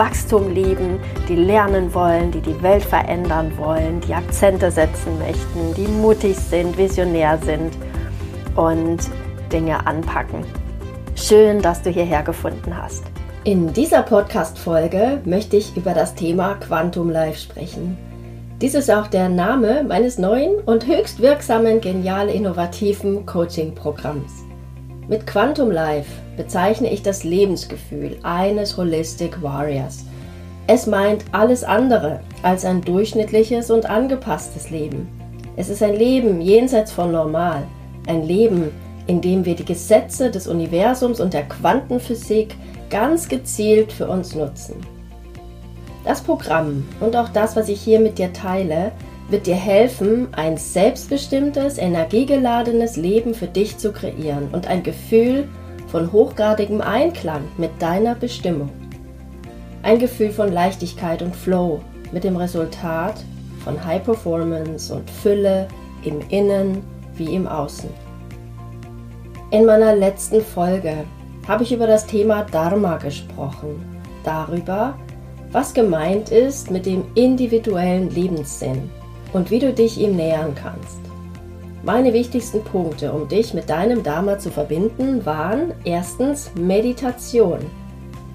Wachstum lieben, die lernen wollen, die die Welt verändern wollen, die Akzente setzen möchten, die mutig sind, visionär sind und Dinge anpacken. Schön, dass du hierher gefunden hast. In dieser Podcast-Folge möchte ich über das Thema Quantum Life sprechen. Dies ist auch der Name meines neuen und höchst wirksamen, genial innovativen Coaching-Programms. Mit Quantum Life bezeichne ich das Lebensgefühl eines Holistic Warriors. Es meint alles andere als ein durchschnittliches und angepasstes Leben. Es ist ein Leben jenseits von normal, ein Leben, in dem wir die Gesetze des Universums und der Quantenphysik ganz gezielt für uns nutzen. Das Programm und auch das, was ich hier mit dir teile, wird dir helfen, ein selbstbestimmtes, energiegeladenes Leben für dich zu kreieren und ein Gefühl von hochgradigem Einklang mit deiner Bestimmung. Ein Gefühl von Leichtigkeit und Flow mit dem Resultat von High Performance und Fülle im Innen wie im Außen. In meiner letzten Folge habe ich über das Thema Dharma gesprochen, darüber, was gemeint ist mit dem individuellen Lebenssinn und wie du dich ihm nähern kannst. Meine wichtigsten Punkte, um dich mit deinem Dharma zu verbinden, waren erstens Meditation,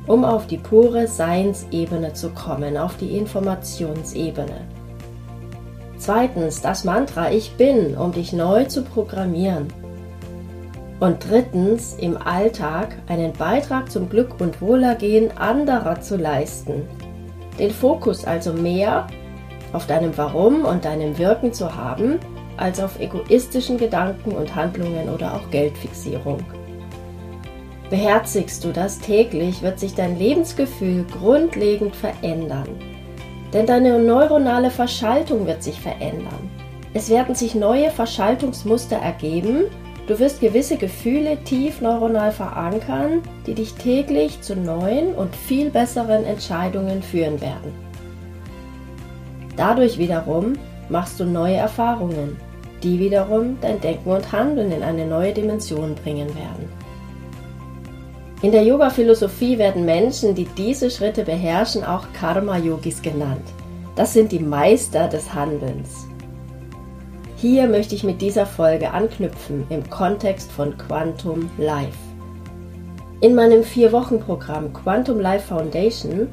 um auf die pure Seinsebene zu kommen, auf die Informationsebene. Zweitens das Mantra Ich bin, um dich neu zu programmieren. Und drittens im Alltag einen Beitrag zum Glück und Wohlergehen anderer zu leisten. Den Fokus also mehr auf deinem Warum und deinem Wirken zu haben, als auf egoistischen Gedanken und Handlungen oder auch Geldfixierung. Beherzigst du das täglich, wird sich dein Lebensgefühl grundlegend verändern. Denn deine neuronale Verschaltung wird sich verändern. Es werden sich neue Verschaltungsmuster ergeben, du wirst gewisse Gefühle tief neuronal verankern, die dich täglich zu neuen und viel besseren Entscheidungen führen werden. Dadurch wiederum machst du neue Erfahrungen, die wiederum dein Denken und Handeln in eine neue Dimension bringen werden. In der Yoga-Philosophie werden Menschen, die diese Schritte beherrschen, auch Karma-Yogis genannt. Das sind die Meister des Handelns. Hier möchte ich mit dieser Folge anknüpfen im Kontext von Quantum Life. In meinem Vier-Wochen-Programm Quantum Life Foundation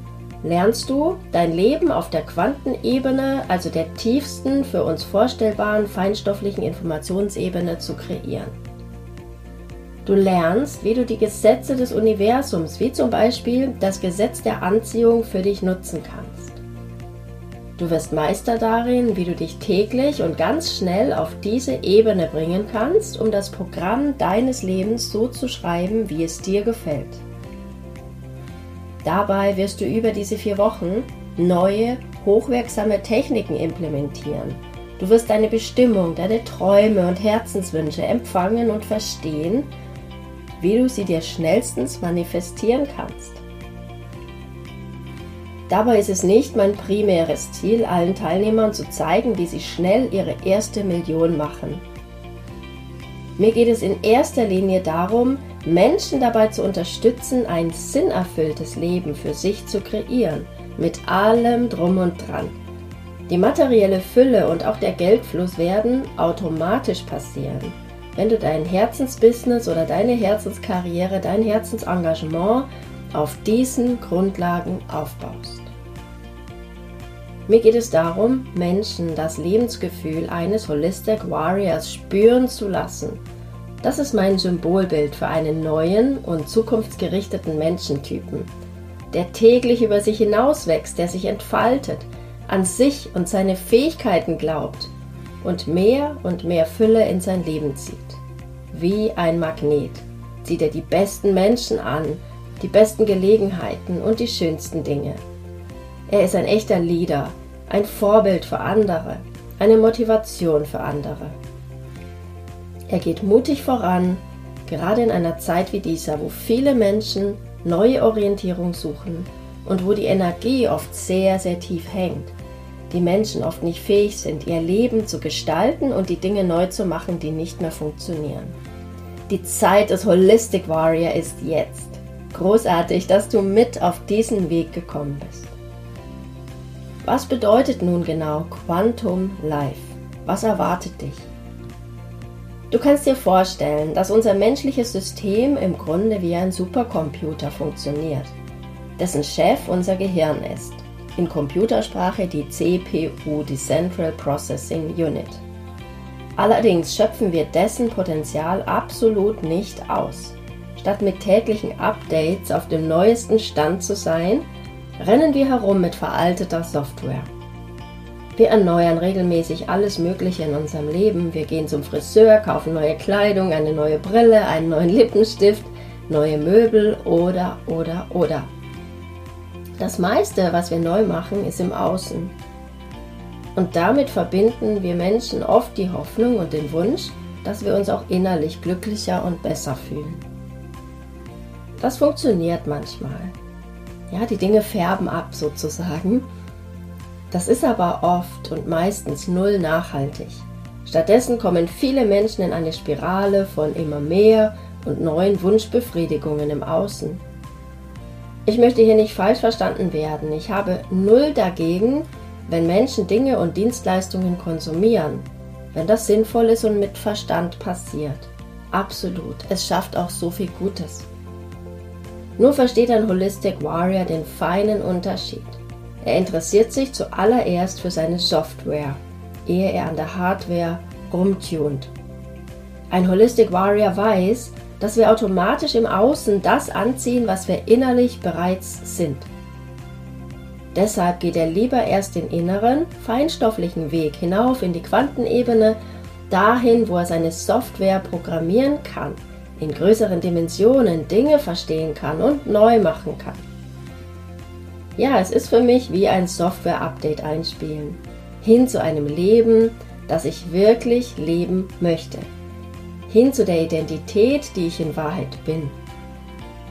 lernst du dein Leben auf der Quantenebene, also der tiefsten für uns vorstellbaren feinstofflichen Informationsebene zu kreieren. Du lernst, wie du die Gesetze des Universums, wie zum Beispiel das Gesetz der Anziehung, für dich nutzen kannst. Du wirst Meister darin, wie du dich täglich und ganz schnell auf diese Ebene bringen kannst, um das Programm deines Lebens so zu schreiben, wie es dir gefällt. Dabei wirst du über diese vier Wochen neue, hochwirksame Techniken implementieren. Du wirst deine Bestimmung, deine Träume und Herzenswünsche empfangen und verstehen, wie du sie dir schnellstens manifestieren kannst. Dabei ist es nicht mein primäres Ziel, allen Teilnehmern zu zeigen, wie sie schnell ihre erste Million machen. Mir geht es in erster Linie darum, Menschen dabei zu unterstützen, ein sinnerfülltes Leben für sich zu kreieren, mit allem drum und dran. Die materielle Fülle und auch der Geldfluss werden automatisch passieren, wenn du dein Herzensbusiness oder deine Herzenskarriere, dein Herzensengagement auf diesen Grundlagen aufbaust. Mir geht es darum, Menschen das Lebensgefühl eines Holistic Warriors spüren zu lassen – das ist mein Symbolbild für einen neuen und zukunftsgerichteten Menschentypen, der täglich über sich hinauswächst, der sich entfaltet, an sich und seine Fähigkeiten glaubt und mehr und mehr Fülle in sein Leben zieht. Wie ein Magnet zieht er die besten Menschen an, die besten Gelegenheiten und die schönsten Dinge. Er ist ein echter Leader, ein Vorbild für andere, eine Motivation für andere. Er geht mutig voran, gerade in einer Zeit wie dieser, wo viele Menschen neue Orientierung suchen und wo die Energie oft sehr, sehr tief hängt. Die Menschen oft nicht fähig sind, ihr Leben zu gestalten und die Dinge neu zu machen, die nicht mehr funktionieren. Die Zeit des Holistic Warrior ist jetzt. Großartig, dass du mit auf diesen Weg gekommen bist. Was bedeutet nun genau Quantum Life? Was erwartet dich? Du kannst dir vorstellen, dass unser menschliches System im Grunde wie ein Supercomputer funktioniert, dessen Chef unser Gehirn ist. In Computersprache die CPU, die Central Processing Unit. Allerdings schöpfen wir dessen Potenzial absolut nicht aus. Statt mit täglichen Updates auf dem neuesten Stand zu sein, rennen wir herum mit veralteter Software. Wir erneuern regelmäßig alles Mögliche in unserem Leben. Wir gehen zum Friseur, kaufen neue Kleidung, eine neue Brille, einen neuen Lippenstift, neue Möbel oder, oder, oder. Das meiste, was wir neu machen, ist im Außen. Und damit verbinden wir Menschen oft die Hoffnung und den Wunsch, dass wir uns auch innerlich glücklicher und besser fühlen. Das funktioniert manchmal. Ja, die Dinge färben ab sozusagen. Das ist aber oft und meistens null nachhaltig. Stattdessen kommen viele Menschen in eine Spirale von immer mehr und neuen Wunschbefriedigungen im Außen. Ich möchte hier nicht falsch verstanden werden. Ich habe null dagegen, wenn Menschen Dinge und Dienstleistungen konsumieren, wenn das sinnvoll ist und mit Verstand passiert. Absolut. Es schafft auch so viel Gutes. Nur versteht ein Holistic Warrior den feinen Unterschied. Er interessiert sich zuallererst für seine Software, ehe er an der Hardware rumtunt. Ein Holistic Warrior weiß, dass wir automatisch im Außen das anziehen, was wir innerlich bereits sind. Deshalb geht er lieber erst den inneren, feinstofflichen Weg hinauf in die Quantenebene, dahin, wo er seine Software programmieren kann, in größeren Dimensionen Dinge verstehen kann und neu machen kann. Ja, es ist für mich wie ein Software-Update einspielen. Hin zu einem Leben, das ich wirklich leben möchte. Hin zu der Identität, die ich in Wahrheit bin.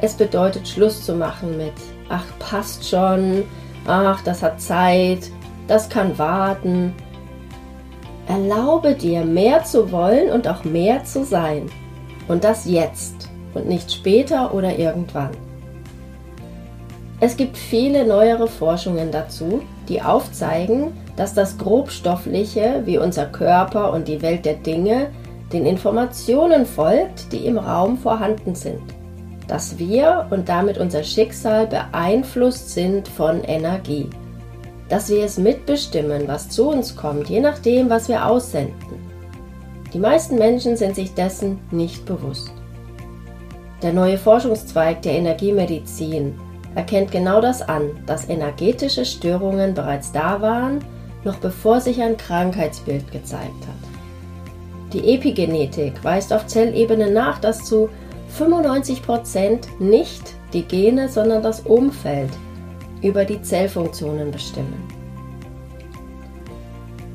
Es bedeutet Schluss zu machen mit, ach, passt schon, ach, das hat Zeit, das kann warten. Erlaube dir, mehr zu wollen und auch mehr zu sein. Und das jetzt und nicht später oder irgendwann. Es gibt viele neuere Forschungen dazu, die aufzeigen, dass das Grobstoffliche wie unser Körper und die Welt der Dinge den Informationen folgt, die im Raum vorhanden sind. Dass wir und damit unser Schicksal beeinflusst sind von Energie. Dass wir es mitbestimmen, was zu uns kommt, je nachdem, was wir aussenden. Die meisten Menschen sind sich dessen nicht bewusst. Der neue Forschungszweig der Energiemedizin erkennt genau das an, dass energetische Störungen bereits da waren, noch bevor sich ein Krankheitsbild gezeigt hat. Die Epigenetik weist auf Zellebene nach, dass zu 95% nicht die Gene, sondern das Umfeld über die Zellfunktionen bestimmen.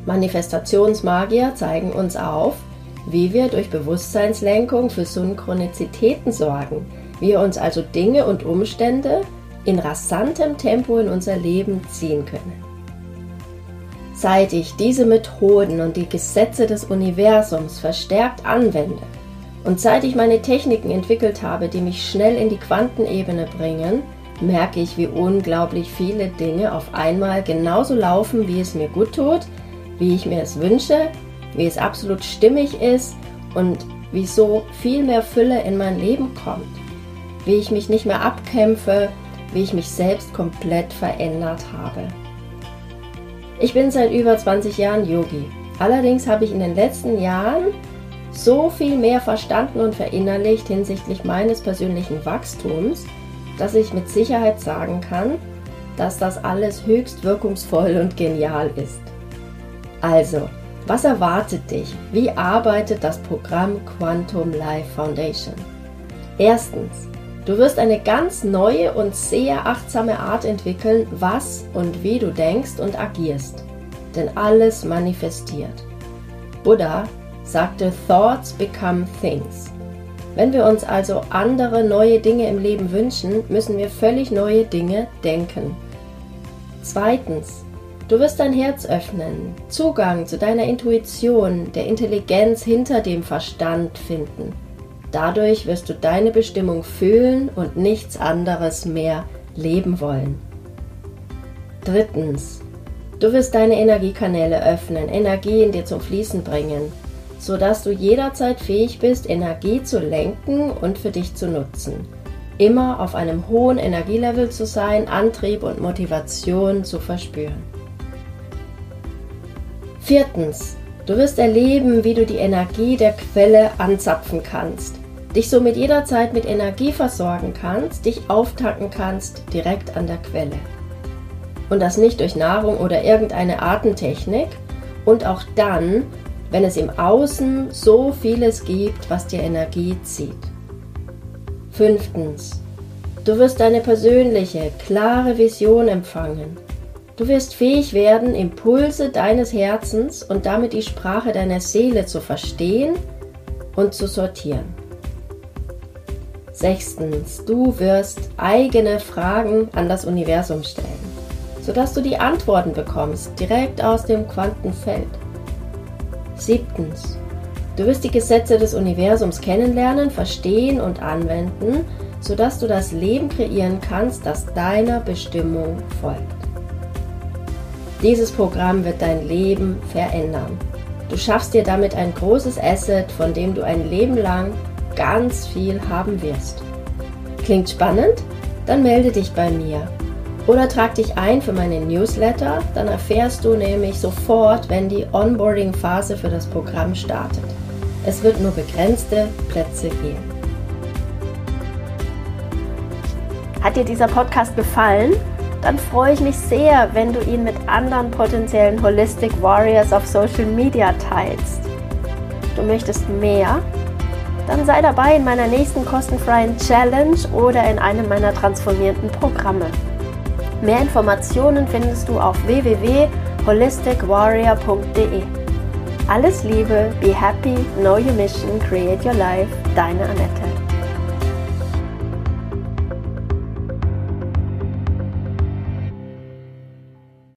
Manifestationsmagier zeigen uns auf, wie wir durch Bewusstseinslenkung für Synchronizitäten sorgen, wie wir uns also Dinge und Umstände in rasantem Tempo in unser Leben ziehen können. Seit ich diese Methoden und die Gesetze des Universums verstärkt anwende und seit ich meine Techniken entwickelt habe, die mich schnell in die Quantenebene bringen, merke ich, wie unglaublich viele Dinge auf einmal genauso laufen, wie es mir gut tut, wie ich mir es wünsche, wie es absolut stimmig ist und wie so viel mehr Fülle in mein Leben kommt, wie ich mich nicht mehr abkämpfe, wie ich mich selbst komplett verändert habe. Ich bin seit über 20 Jahren Yogi. Allerdings habe ich in den letzten Jahren so viel mehr verstanden und verinnerlicht hinsichtlich meines persönlichen Wachstums, dass ich mit Sicherheit sagen kann, dass das alles höchst wirkungsvoll und genial ist. Also, was erwartet dich? Wie arbeitet das Programm Quantum Life Foundation? Erstens, Du wirst eine ganz neue und sehr achtsame Art entwickeln, was und wie du denkst und agierst. Denn alles manifestiert. Buddha sagte, Thoughts become things. Wenn wir uns also andere neue Dinge im Leben wünschen, müssen wir völlig neue Dinge denken. Zweitens, du wirst dein Herz öffnen, Zugang zu deiner Intuition, der Intelligenz hinter dem Verstand finden. Dadurch wirst du deine Bestimmung fühlen und nichts anderes mehr leben wollen. Drittens, du wirst deine Energiekanäle öffnen, Energie in dir zum Fließen bringen, sodass du jederzeit fähig bist, Energie zu lenken und für dich zu nutzen. Immer auf einem hohen Energielevel zu sein, Antrieb und Motivation zu verspüren. Viertens, Du wirst erleben, wie du die Energie der Quelle anzapfen kannst, dich somit jederzeit mit Energie versorgen kannst, dich auftanken kannst direkt an der Quelle. Und das nicht durch Nahrung oder irgendeine Atemtechnik und auch dann, wenn es im Außen so vieles gibt, was dir Energie zieht. Fünftens. Du wirst deine persönliche, klare Vision empfangen Du wirst fähig werden, Impulse deines Herzens und damit die Sprache deiner Seele zu verstehen und zu sortieren. Sechstens, du wirst eigene Fragen an das Universum stellen, sodass du die Antworten bekommst direkt aus dem Quantenfeld. Siebtens, du wirst die Gesetze des Universums kennenlernen, verstehen und anwenden, sodass du das Leben kreieren kannst, das deiner Bestimmung folgt. Dieses Programm wird dein Leben verändern. Du schaffst dir damit ein großes Asset, von dem du ein Leben lang ganz viel haben wirst. Klingt spannend? Dann melde dich bei mir. Oder trag dich ein für meine Newsletter, dann erfährst du nämlich sofort, wenn die Onboarding-Phase für das Programm startet. Es wird nur begrenzte Plätze geben. Hat dir dieser Podcast gefallen? Dann freue ich mich sehr, wenn du ihn mit anderen potenziellen Holistic Warriors auf Social Media teilst. Du möchtest mehr? Dann sei dabei in meiner nächsten kostenfreien Challenge oder in einem meiner transformierenden Programme. Mehr Informationen findest du auf www.holisticwarrior.de. Alles Liebe, be happy, know your mission, create your life, deine Annette.